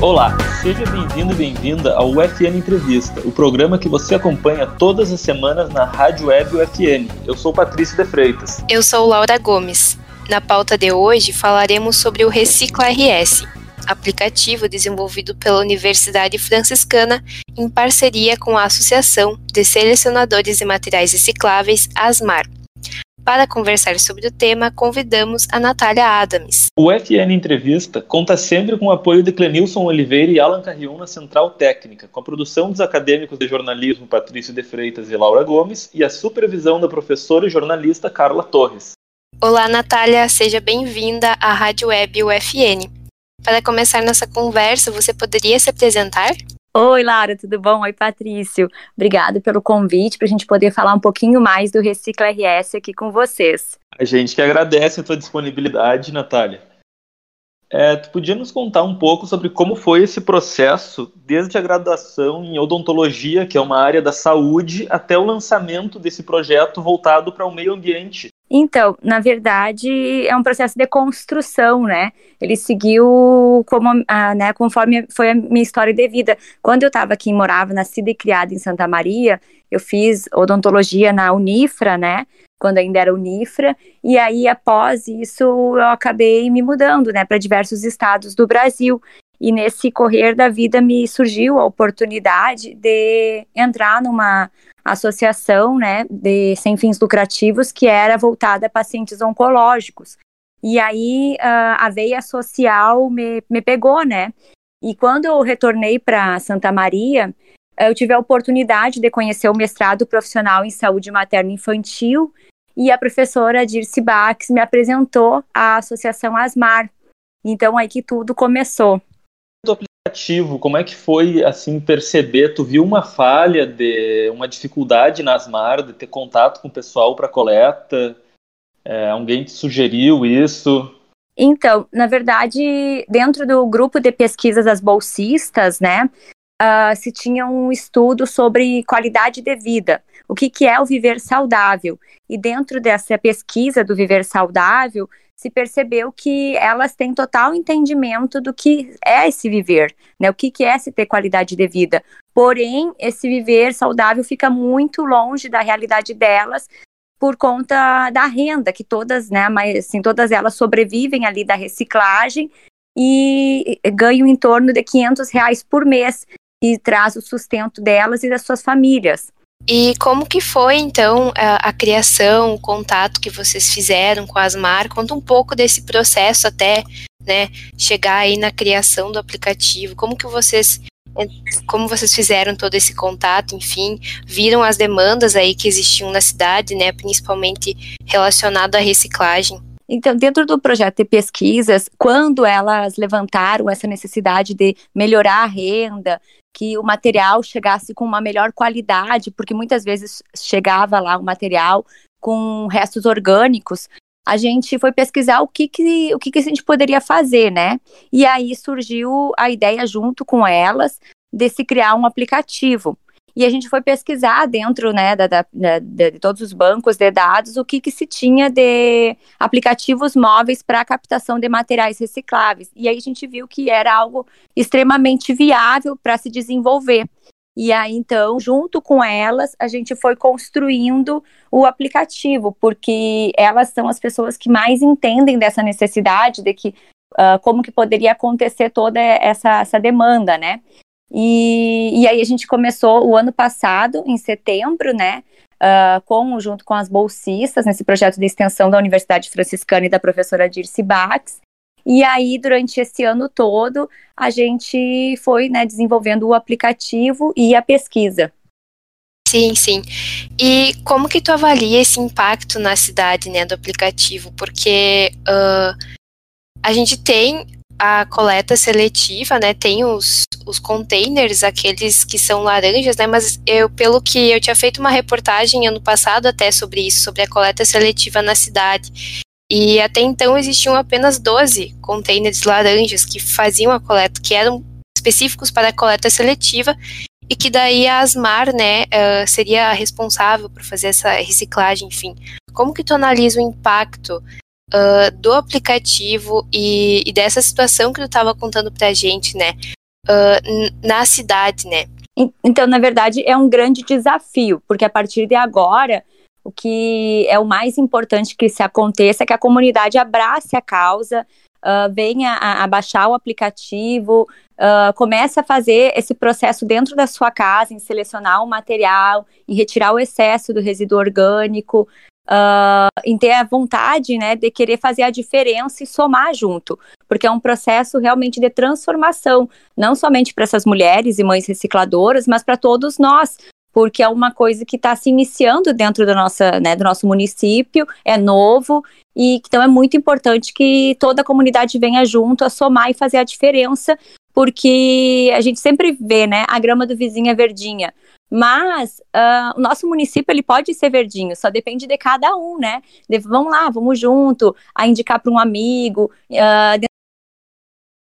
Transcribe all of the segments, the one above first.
Olá, seja bem-vindo e bem-vinda ao UFN Entrevista, o programa que você acompanha todas as semanas na Rádio Web UFN. Eu sou Patrício de Freitas. Eu sou Laura Gomes. Na pauta de hoje falaremos sobre o Recicla RS, aplicativo desenvolvido pela Universidade Franciscana em parceria com a Associação de Selecionadores de Materiais Recicláveis, ASMAR. Para conversar sobre o tema, convidamos a Natália Adams. O FN Entrevista conta sempre com o apoio de Clenilson Oliveira e Alan Carrion na Central Técnica, com a produção dos acadêmicos de jornalismo Patrício de Freitas e Laura Gomes e a supervisão da professora e jornalista Carla Torres. Olá, Natália, seja bem-vinda à Rádio Web UFN. Para começar nossa conversa, você poderia se apresentar? Oi, Lara, tudo bom? Oi, Patrício. Obrigada pelo convite para a gente poder falar um pouquinho mais do Recicla RS aqui com vocês. A gente que agradece a tua disponibilidade, Natália. É, tu podia nos contar um pouco sobre como foi esse processo, desde a graduação em odontologia, que é uma área da saúde, até o lançamento desse projeto voltado para o meio ambiente? Então, na verdade, é um processo de construção, né? Ele seguiu como, né, conforme foi a minha história de vida. Quando eu estava aqui, morava, nascida e criada em Santa Maria, eu fiz odontologia na Unifra, né? quando ainda era Unifra, e aí após isso eu acabei me mudando, né, para diversos estados do Brasil. E nesse correr da vida me surgiu a oportunidade de entrar numa associação, né, de sem fins lucrativos que era voltada a pacientes oncológicos. E aí uh, a veia social me, me pegou, né? E quando eu retornei para Santa Maria, eu tive a oportunidade de conhecer o mestrado profissional em saúde materno infantil e a professora Dirce Bax me apresentou a Associação Asmar. Então aí que tudo começou. Aplicativo, como é que foi assim perceber? Tu viu uma falha de uma dificuldade na Asmar de ter contato com o pessoal para coleta? É, alguém te sugeriu isso? Então, na verdade, dentro do grupo de pesquisas das bolsistas, né, uh, se tinha um estudo sobre qualidade de vida, o que, que é o viver saudável. E dentro dessa pesquisa do viver saudável, se percebeu que elas têm total entendimento do que é esse viver, né? O que, que é se ter qualidade de vida. Porém, esse viver saudável fica muito longe da realidade delas por conta da renda, que todas, né, mas assim, todas elas sobrevivem ali da reciclagem e ganham em torno de 500 reais por mês e traz o sustento delas e das suas famílias. E como que foi então a, a, criação, o contato que vocês fizeram com a Asmar? Conta um pouco desse processo até, né, chegar aí na criação do aplicativo. Como que vocês como vocês fizeram todo esse contato, enfim, viram as demandas aí que existiam na cidade, né, principalmente relacionado à reciclagem? Então, dentro do projeto de pesquisas, quando elas levantaram essa necessidade de melhorar a renda, que o material chegasse com uma melhor qualidade, porque muitas vezes chegava lá o material com restos orgânicos, a gente foi pesquisar o que, que, o que, que a gente poderia fazer, né? E aí surgiu a ideia, junto com elas, de se criar um aplicativo. E a gente foi pesquisar dentro né, da, da, da, de todos os bancos de dados o que, que se tinha de aplicativos móveis para captação de materiais recicláveis. E aí a gente viu que era algo extremamente viável para se desenvolver. E aí, então, junto com elas, a gente foi construindo o aplicativo, porque elas são as pessoas que mais entendem dessa necessidade, de que uh, como que poderia acontecer toda essa, essa demanda, né? E, e aí a gente começou o ano passado, em setembro, né? Uh, com, junto com as bolsistas, nesse projeto de extensão da Universidade Franciscana e da professora Dirce Bax. E aí, durante esse ano todo, a gente foi né, desenvolvendo o aplicativo e a pesquisa. Sim, sim. E como que tu avalia esse impacto na cidade, né, do aplicativo? Porque uh, a gente tem a coleta seletiva, né, tem os, os containers, aqueles que são laranjas, né, mas eu, pelo que eu tinha feito uma reportagem ano passado até sobre isso, sobre a coleta seletiva na cidade, e até então existiam apenas 12 containers laranjas que faziam a coleta, que eram específicos para a coleta seletiva, e que daí a Asmar, né, uh, seria responsável por fazer essa reciclagem, enfim. Como que tu analisa o impacto uh, do aplicativo e, e, dessa situação que tu estava contando pra gente, né? uh, na cidade, né? Então, na verdade, é um grande desafio, porque a partir de agora, o que é o mais importante que se aconteça é que a comunidade abrace a causa, uh, venha a, a, baixar o aplicativo, uh, comece a fazer esse processo dentro da sua casa, em selecionar o material, em retirar o excesso do resíduo orgânico, uh, em ter a vontade né, de querer fazer a diferença e somar junto, porque é um processo realmente de transformação, não somente para essas mulheres e mães recicladoras, mas para todos nós, porque é uma coisa que está se iniciando dentro da nossa, né, do nosso município, é novo, e então é muito importante que toda a comunidade venha junto a somar e fazer a diferença, porque a gente sempre vê, né, a grama do vizinho é verdinha, mas uh, o nosso município ele pode ser verdinho, só depende de cada um, né? De, vamos lá, vamos junto, a indicar para um amigo, uh,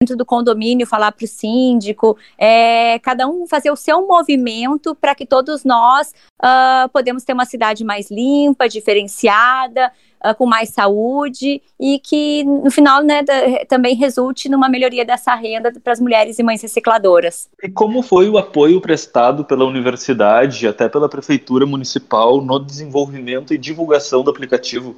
dentro do condomínio falar para o síndico, é, cada um fazer o seu movimento para que todos nós uh, podemos ter uma cidade mais limpa, diferenciada, uh, com mais saúde e que no final né, da, também resulte numa melhoria dessa renda para as mulheres e mães recicladoras. E como foi o apoio prestado pela universidade, até pela prefeitura municipal, no desenvolvimento e divulgação do aplicativo?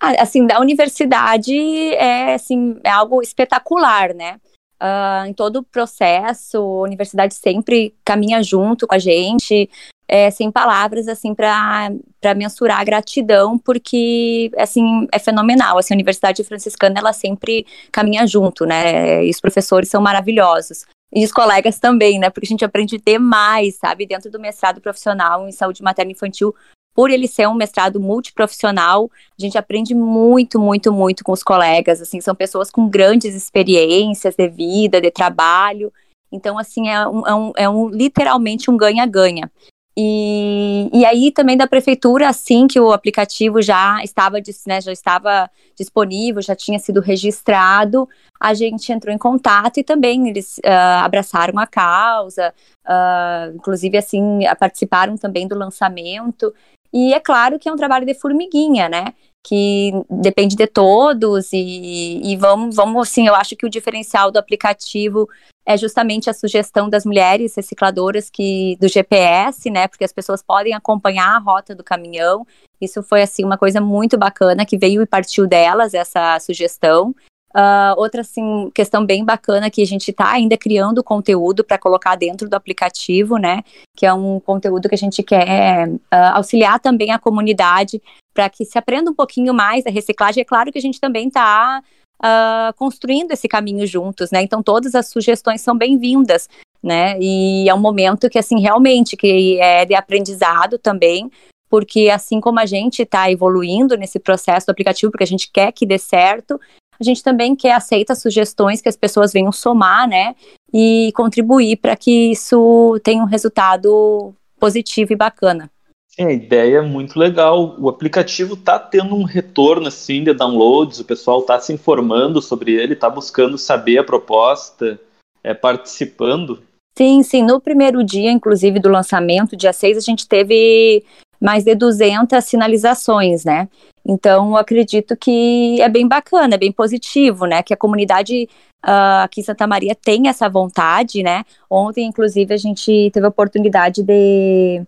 Ah, assim, da universidade é, assim, é algo espetacular, né? Uh, em todo o processo, a universidade sempre caminha junto com a gente, é, sem palavras, assim, para mensurar a gratidão, porque, assim, é fenomenal. Assim, a Universidade Franciscana, ela sempre caminha junto, né? E os professores são maravilhosos. E os colegas também, né? Porque a gente aprende demais, sabe? Dentro do mestrado profissional em saúde materna infantil, por ele ser um mestrado multiprofissional, a gente aprende muito, muito, muito com os colegas, assim, são pessoas com grandes experiências de vida, de trabalho, então, assim, é um, é um, é um literalmente um ganha-ganha. E, e aí também da prefeitura, assim que o aplicativo já estava, né, já estava disponível, já tinha sido registrado, a gente entrou em contato e também eles uh, abraçaram a causa, uh, inclusive assim participaram também do lançamento. E é claro que é um trabalho de formiguinha, né? Que depende de todos e, e vamos, vamos, assim, eu acho que o diferencial do aplicativo é justamente a sugestão das mulheres recicladoras que do GPS, né? Porque as pessoas podem acompanhar a rota do caminhão. Isso foi assim uma coisa muito bacana que veio e partiu delas essa sugestão. Uh, outra assim, questão bem bacana que a gente está ainda criando conteúdo para colocar dentro do aplicativo, né? Que é um conteúdo que a gente quer uh, auxiliar também a comunidade para que se aprenda um pouquinho mais da reciclagem. É claro que a gente também está uh, construindo esse caminho juntos, né? Então todas as sugestões são bem-vindas, né? E é um momento que assim realmente que é de aprendizado também, porque assim como a gente está evoluindo nesse processo do aplicativo, porque a gente quer que dê certo, a gente também quer aceita sugestões que as pessoas venham somar, né, e contribuir para que isso tenha um resultado positivo e bacana. Sim, a ideia é muito legal. O aplicativo está tendo um retorno assim de downloads, o pessoal está se informando sobre ele, está buscando saber a proposta, é, participando. Sim, sim. No primeiro dia, inclusive, do lançamento, dia 6, a gente teve mais de 200 sinalizações, né? Então, acredito que é bem bacana, é bem positivo, né? Que a comunidade uh, aqui em Santa Maria tem essa vontade, né? Ontem, inclusive, a gente teve a oportunidade de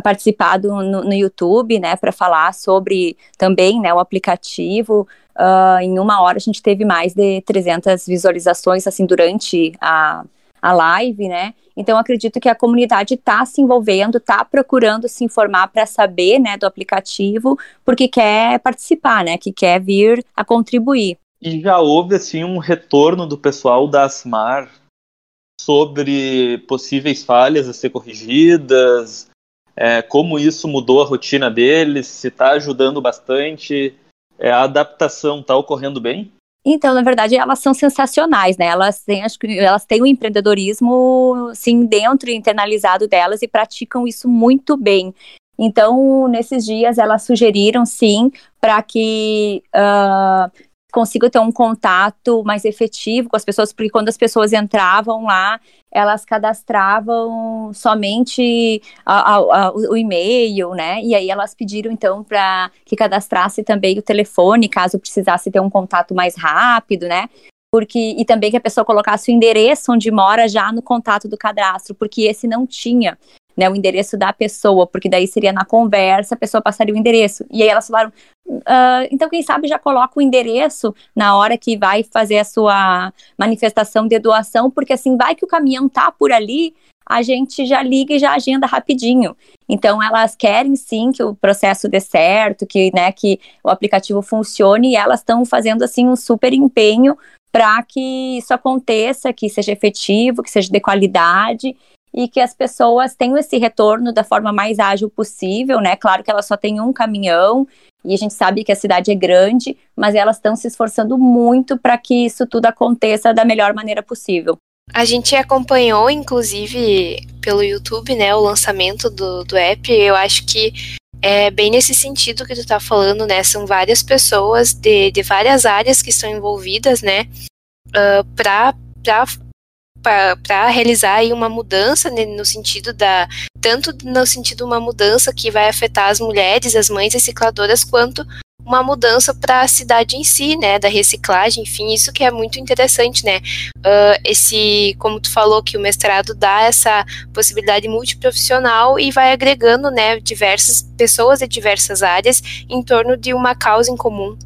participar do, no, no YouTube, né? Para falar sobre também, né? O aplicativo. Uh, em uma hora, a gente teve mais de 300 visualizações, assim, durante a, a live, né? Então, acredito que a comunidade está se envolvendo, está procurando se informar para saber, né, do aplicativo, porque quer participar, né, que quer vir a contribuir. E já houve, assim, um retorno do pessoal da ASMAR sobre possíveis falhas a ser corrigidas, é, como isso mudou a rotina deles, se está ajudando bastante, é, a adaptação está ocorrendo bem? Então, na verdade, elas são sensacionais, né? Elas têm, acho que elas têm o empreendedorismo, sim, dentro e internalizado delas e praticam isso muito bem. Então, nesses dias, elas sugeriram, sim, para que uh, consiga ter um contato mais efetivo com as pessoas, porque quando as pessoas entravam lá, elas cadastravam somente a, a, a, o e-mail, né? E aí elas pediram então para que cadastrasse também o telefone, caso precisasse ter um contato mais rápido, né? porque e também que a pessoa colocasse o endereço onde mora já no contato do cadastro, porque esse não tinha. Né, o endereço da pessoa, porque daí seria na conversa, a pessoa passaria o endereço. E aí elas falaram, uh, então quem sabe já coloca o endereço na hora que vai fazer a sua manifestação de doação, porque assim, vai que o caminhão tá por ali, a gente já liga e já agenda rapidinho. Então elas querem sim que o processo dê certo, que, né, que o aplicativo funcione e elas estão fazendo assim um super empenho para que isso aconteça, que seja efetivo, que seja de qualidade e que as pessoas tenham esse retorno da forma mais ágil possível, né? Claro que elas só têm um caminhão e a gente sabe que a cidade é grande, mas elas estão se esforçando muito para que isso tudo aconteça da melhor maneira possível. A gente acompanhou, inclusive, pelo YouTube, né, o lançamento do, do app. Eu acho que é bem nesse sentido que tu tá falando, né? São várias pessoas de, de várias áreas que estão envolvidas, né? Uh, para para realizar aí uma mudança né, no sentido da tanto no sentido uma mudança que vai afetar as mulheres, as mães recicladoras, quanto uma mudança para a cidade em si, né, da reciclagem, enfim, isso que é muito interessante, né, uh, esse, como tu falou, que o mestrado dá essa possibilidade multiprofissional e vai agregando, né, diversas pessoas de diversas áreas em torno de uma causa em comum.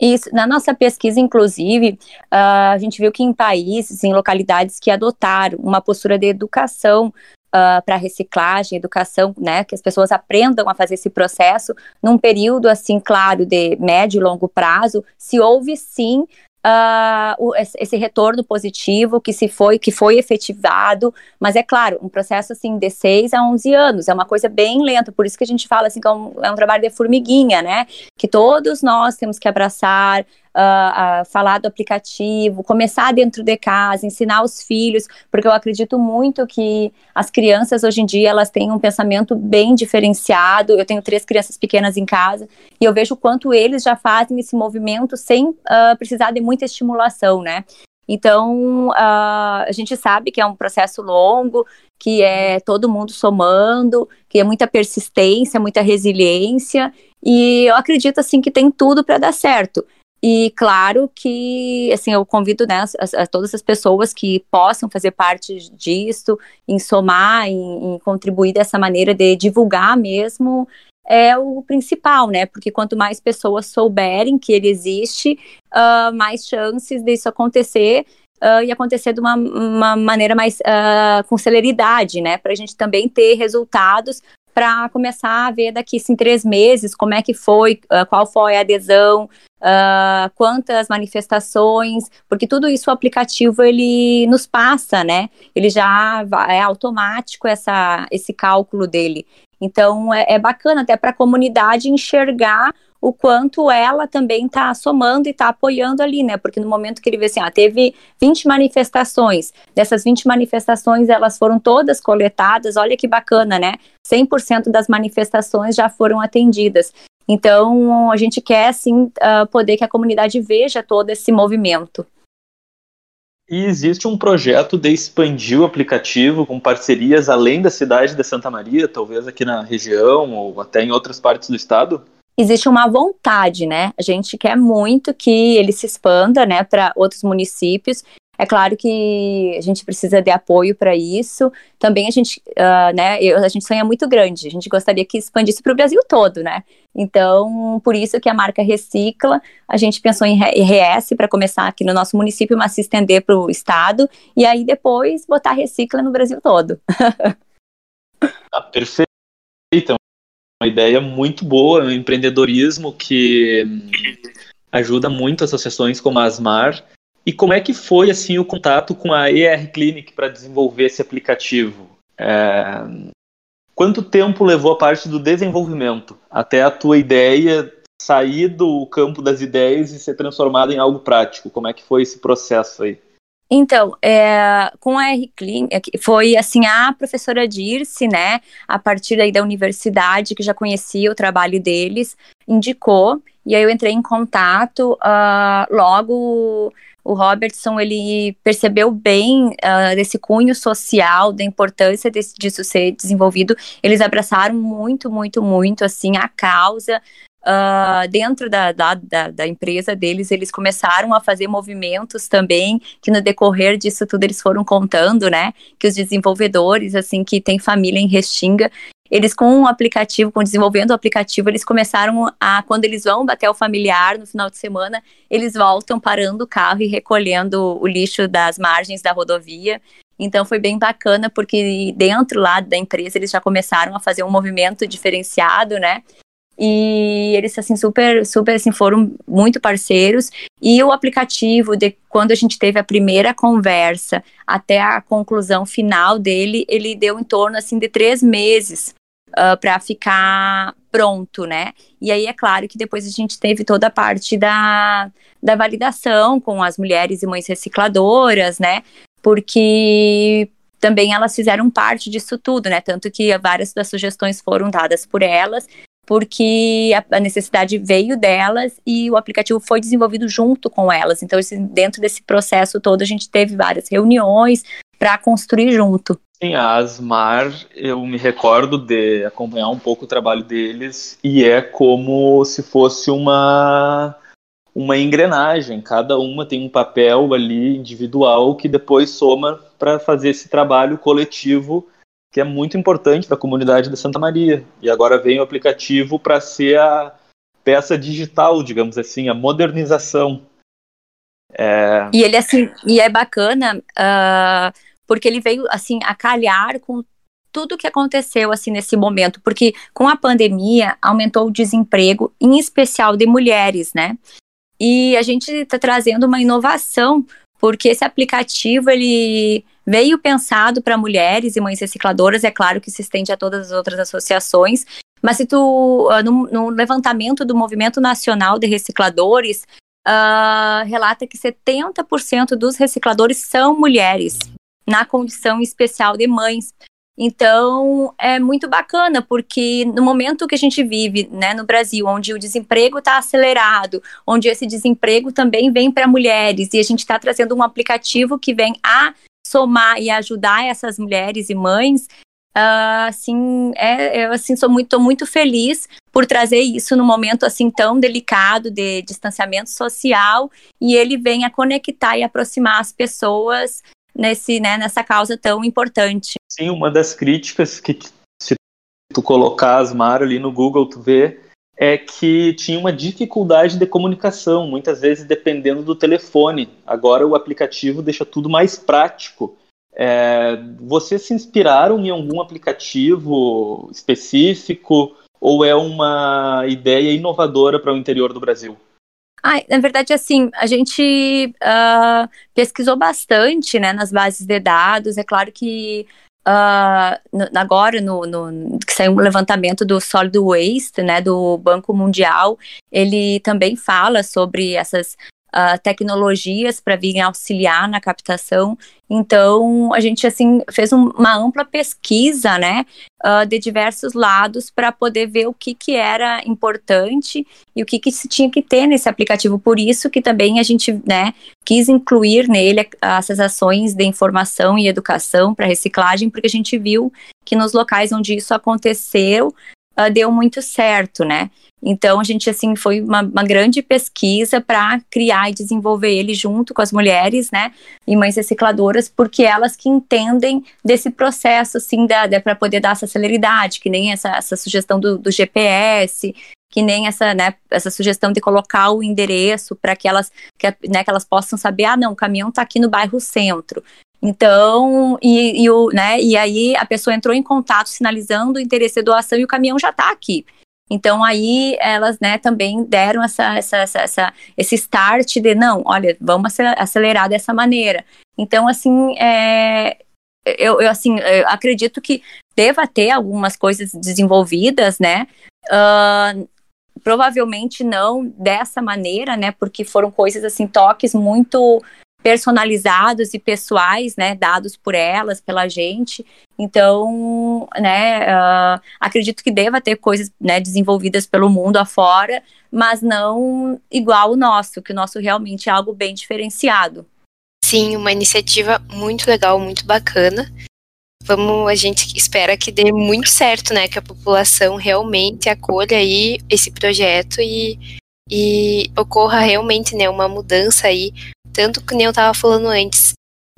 Isso, na nossa pesquisa, inclusive, uh, a gente viu que em países, em localidades que adotaram uma postura de educação uh, para reciclagem, educação, né, que as pessoas aprendam a fazer esse processo num período assim, claro, de médio e longo prazo, se houve sim Uh, o, esse retorno positivo que se foi que foi efetivado, mas é claro, um processo assim de 6 a 11 anos, é uma coisa bem lenta, por isso que a gente fala assim que é um, é um trabalho de formiguinha, né? Que todos nós temos que abraçar, uh, falar do aplicativo, começar dentro de casa, ensinar os filhos, porque eu acredito muito que as crianças hoje em dia elas têm um pensamento bem diferenciado. Eu tenho três crianças pequenas em casa e eu vejo o quanto eles já fazem esse movimento sem uh, precisar de muita estimulação, né? Então, uh, a gente sabe que é um processo longo, que é todo mundo somando, que é muita persistência, muita resiliência, e eu acredito assim que tem tudo para dar certo. E claro que, assim, eu convido né, a, a, todas as pessoas que possam fazer parte disso, em somar, em, em, contribuir dessa maneira de divulgar mesmo, é o principal, né? Porque quanto mais pessoas souberem que ele existe, uh, mais chances disso acontecer uh, e acontecer de uma, uma maneira mais uh, com celeridade, né? Para a gente também ter resultados para começar a ver daqui em três meses como é que foi, uh, qual foi a adesão, uh, quantas manifestações, porque tudo isso o aplicativo ele nos passa, né? Ele já é automático essa, esse cálculo dele. Então é, é bacana até para a comunidade enxergar o quanto ela também está somando e está apoiando ali, né? Porque no momento que ele vê assim, ah, teve 20 manifestações, dessas 20 manifestações elas foram todas coletadas, olha que bacana, né? 100% das manifestações já foram atendidas. Então, a gente quer, sim, uh, poder que a comunidade veja todo esse movimento. E existe um projeto de expandir o aplicativo com parcerias além da cidade de Santa Maria, talvez aqui na região ou até em outras partes do estado? Existe uma vontade, né? A gente quer muito que ele se expanda, né, para outros municípios. É claro que a gente precisa de apoio para isso. Também a gente, uh, né, eu, a gente sonha muito grande. A gente gostaria que expandisse para o Brasil todo, né? Então, por isso que a marca Recicla, a gente pensou em RS para começar aqui no nosso município, mas se estender para o estado e aí depois botar Recicla no Brasil todo. ah, perfeito uma ideia muito boa, um empreendedorismo que ajuda muito associações como a Asmar. E como é que foi assim o contato com a ER Clinic para desenvolver esse aplicativo? É... Quanto tempo levou a parte do desenvolvimento até a tua ideia sair do campo das ideias e ser transformada em algo prático? Como é que foi esse processo aí? Então, é, com a R-Clean, é foi assim, a professora Dirce, né, a partir aí da universidade, que já conhecia o trabalho deles, indicou, e aí eu entrei em contato, uh, logo o Robertson, ele percebeu bem uh, desse cunho social, da importância desse, disso ser desenvolvido, eles abraçaram muito, muito, muito, assim, a causa, Uh, dentro da, da, da, da, empresa deles, eles começaram a fazer movimentos também, que no decorrer disso tudo eles foram contando, né, que os desenvolvedores, assim, que tem família em Restinga, eles com o aplicativo, com desenvolvendo o aplicativo, eles começaram a, quando eles vão bater o familiar no final de semana, eles voltam parando o carro e recolhendo o lixo das margens da rodovia. Então foi bem bacana, porque dentro lá da empresa eles já começaram a fazer um movimento diferenciado, né? E eles assim super super assim foram muito parceiros e o aplicativo de quando a gente teve a primeira conversa até a conclusão final dele ele deu em torno assim de três meses uh, ah, para ficar pronto, né? E aí é claro que depois a gente teve toda a parte da, da validação com as mulheres e mães recicladoras, né? Porque também elas fizeram parte disso tudo, né? Tanto que várias das sugestões foram dadas por elas porque a, necessidade veio delas e o aplicativo foi desenvolvido junto com elas. Então, esse, dentro desse processo todo, a gente teve várias reuniões para construir junto. Sim, a Asmar, eu me recordo de acompanhar um pouco o trabalho deles e é como se fosse uma uma engrenagem, cada uma tem um papel ali individual que depois soma para fazer esse trabalho coletivo que é muito importante para a comunidade de Santa Maria. E agora vem o aplicativo para ser a peça digital, digamos assim, a modernização. É... E ele assim, e é bacana uh, porque ele veio assim a calhar com tudo que aconteceu assim nesse momento, porque com a pandemia aumentou o desemprego, em especial de mulheres, né? E a gente está trazendo uma inovação porque esse aplicativo ele veio pensado para mulheres e mães recicladoras, é claro que se estende a todas as outras associações, mas se tu, uh, no, no, levantamento do Movimento Nacional de Recicladores, uh, relata que 70% dos recicladores são mulheres, na condição especial de mães. Então, é muito bacana, porque no momento que a gente vive né, no Brasil, onde o desemprego está acelerado, onde esse desemprego também vem para mulheres, e a gente está trazendo um aplicativo que vem a somar e ajudar essas mulheres e mães, uh, assim, é, eu assim, sou muito, muito feliz por trazer isso num momento assim tão delicado de distanciamento social, e ele vem a conectar e aproximar as pessoas nesse, né, nessa causa tão importante. Sim, uma das críticas que se tu colocar Asmar ali no Google, tu vê é que tinha uma dificuldade de comunicação, muitas vezes dependendo do telefone. Agora o aplicativo deixa tudo mais prático. É, vocês se inspiraram em algum aplicativo específico ou é uma ideia inovadora para o interior do Brasil? Ah, na verdade, assim, a gente uh, pesquisou bastante né, nas bases de dados. É claro que uh, agora, no, no, que saiu um levantamento do Solid Waste, né, do Banco Mundial, ele também fala sobre essas uh, tecnologias para virem auxiliar na captação. Então, a gente assim fez um, uma ampla pesquisa, né, uh, de diversos lados para poder ver o que, que era importante e o que, que se tinha que ter nesse aplicativo. Por isso que também a gente, né, quis incluir nele essas ações de informação e educação para reciclagem, porque a gente viu que nos locais onde isso aconteceu, uh, deu muito certo, né? Então a gente assim foi uma, uma grande pesquisa para criar e desenvolver ele junto com as mulheres, né, e mães recicladoras, porque elas que entendem desse processo assim da, da para poder dar essa celeridade, que nem essa, essa sugestão do, do GPS, que nem essa, né, essa sugestão de colocar o endereço para que elas, que, né, que elas possam saber, ah, não, o caminhão está aqui no bairro centro. Então, e, e, o, né, e aí a pessoa entrou em contato sinalizando o interesse de doação e o caminhão já está aqui. Então aí elas, né, também deram essa, essa, essa, essa, esse start de não, olha, vamos acelerar dessa maneira. Então assim, é, eu, eu assim eu acredito que deva ter algumas coisas desenvolvidas, né? Uh, provavelmente não dessa maneira, né? Porque foram coisas assim, toques muito personalizados e pessoais, né, dados por elas, pela gente. Então, né, uh, acredito que deva ter coisas, né, desenvolvidas pelo mundo afora, mas não igual o nosso, que o nosso realmente é algo bem diferenciado. Sim, uma iniciativa muito legal, muito bacana. vamos, a gente espera que dê muito certo, né? Que a população realmente acolha aí esse projeto e, e ocorra realmente, né, uma mudança aí, tanto que nem eu estava falando antes,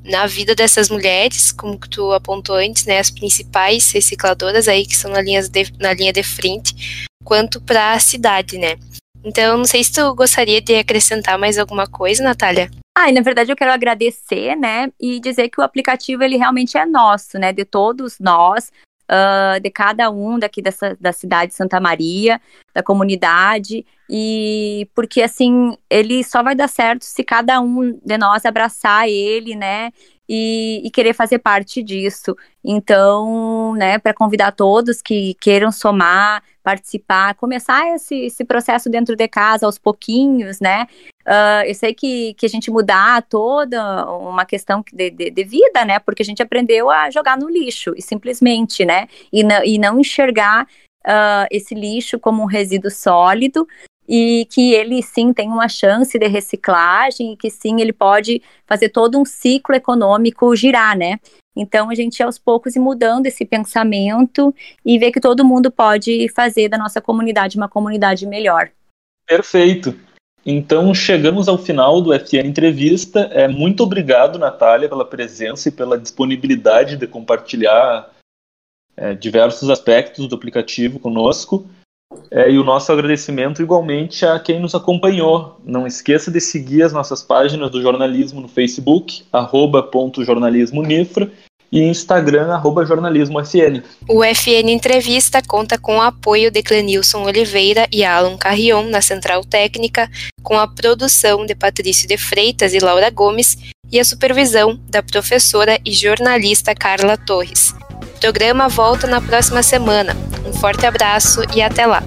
na vida dessas mulheres, como que tu apontou antes, né, as principais recicladoras aí que estão na linha de, na linha de frente, quanto para a cidade, né? Então, não sei se tu gostaria de acrescentar mais alguma coisa, Natália. Ah, e na verdade eu quero agradecer, né, e dizer que o aplicativo ele realmente é nosso, né, de todos nós, uh, de cada um daqui dessa, da cidade de Santa Maria, da comunidade, e porque assim, ele só vai dar certo se cada um de nós abraçar ele, né, e, e, querer fazer parte disso. Então, né, para convidar todos que queiram somar, participar, começar esse, esse processo dentro de casa aos pouquinhos, né? Uh, eu sei que, que a gente mudar toda uma questão de, de, de, vida, né? Porque a gente aprendeu a jogar no lixo, e simplesmente, né? E, e não enxergar uh, esse lixo como um resíduo sólido, e que ele sim tem uma chance de reciclagem e que sim ele pode fazer todo um ciclo econômico girar, né? Então a gente aos poucos ir mudando esse pensamento e ver que todo mundo pode fazer da nossa comunidade uma comunidade melhor. Perfeito. Então chegamos ao final do FN Entrevista. É, muito obrigado, Natália, pela presença e pela disponibilidade de compartilhar é, diversos aspectos do aplicativo conosco. É, e o nosso agradecimento igualmente a quem nos acompanhou. Não esqueça de seguir as nossas páginas do jornalismo no Facebook, jornalismonifra, e Instagram, arroba jornalismofn. O FN Entrevista conta com o apoio de Clenilson Oliveira e Alan Carrion na Central Técnica, com a produção de Patrício de Freitas e Laura Gomes e a supervisão da professora e jornalista Carla Torres. O programa volta na próxima semana. Um forte abraço e até lá!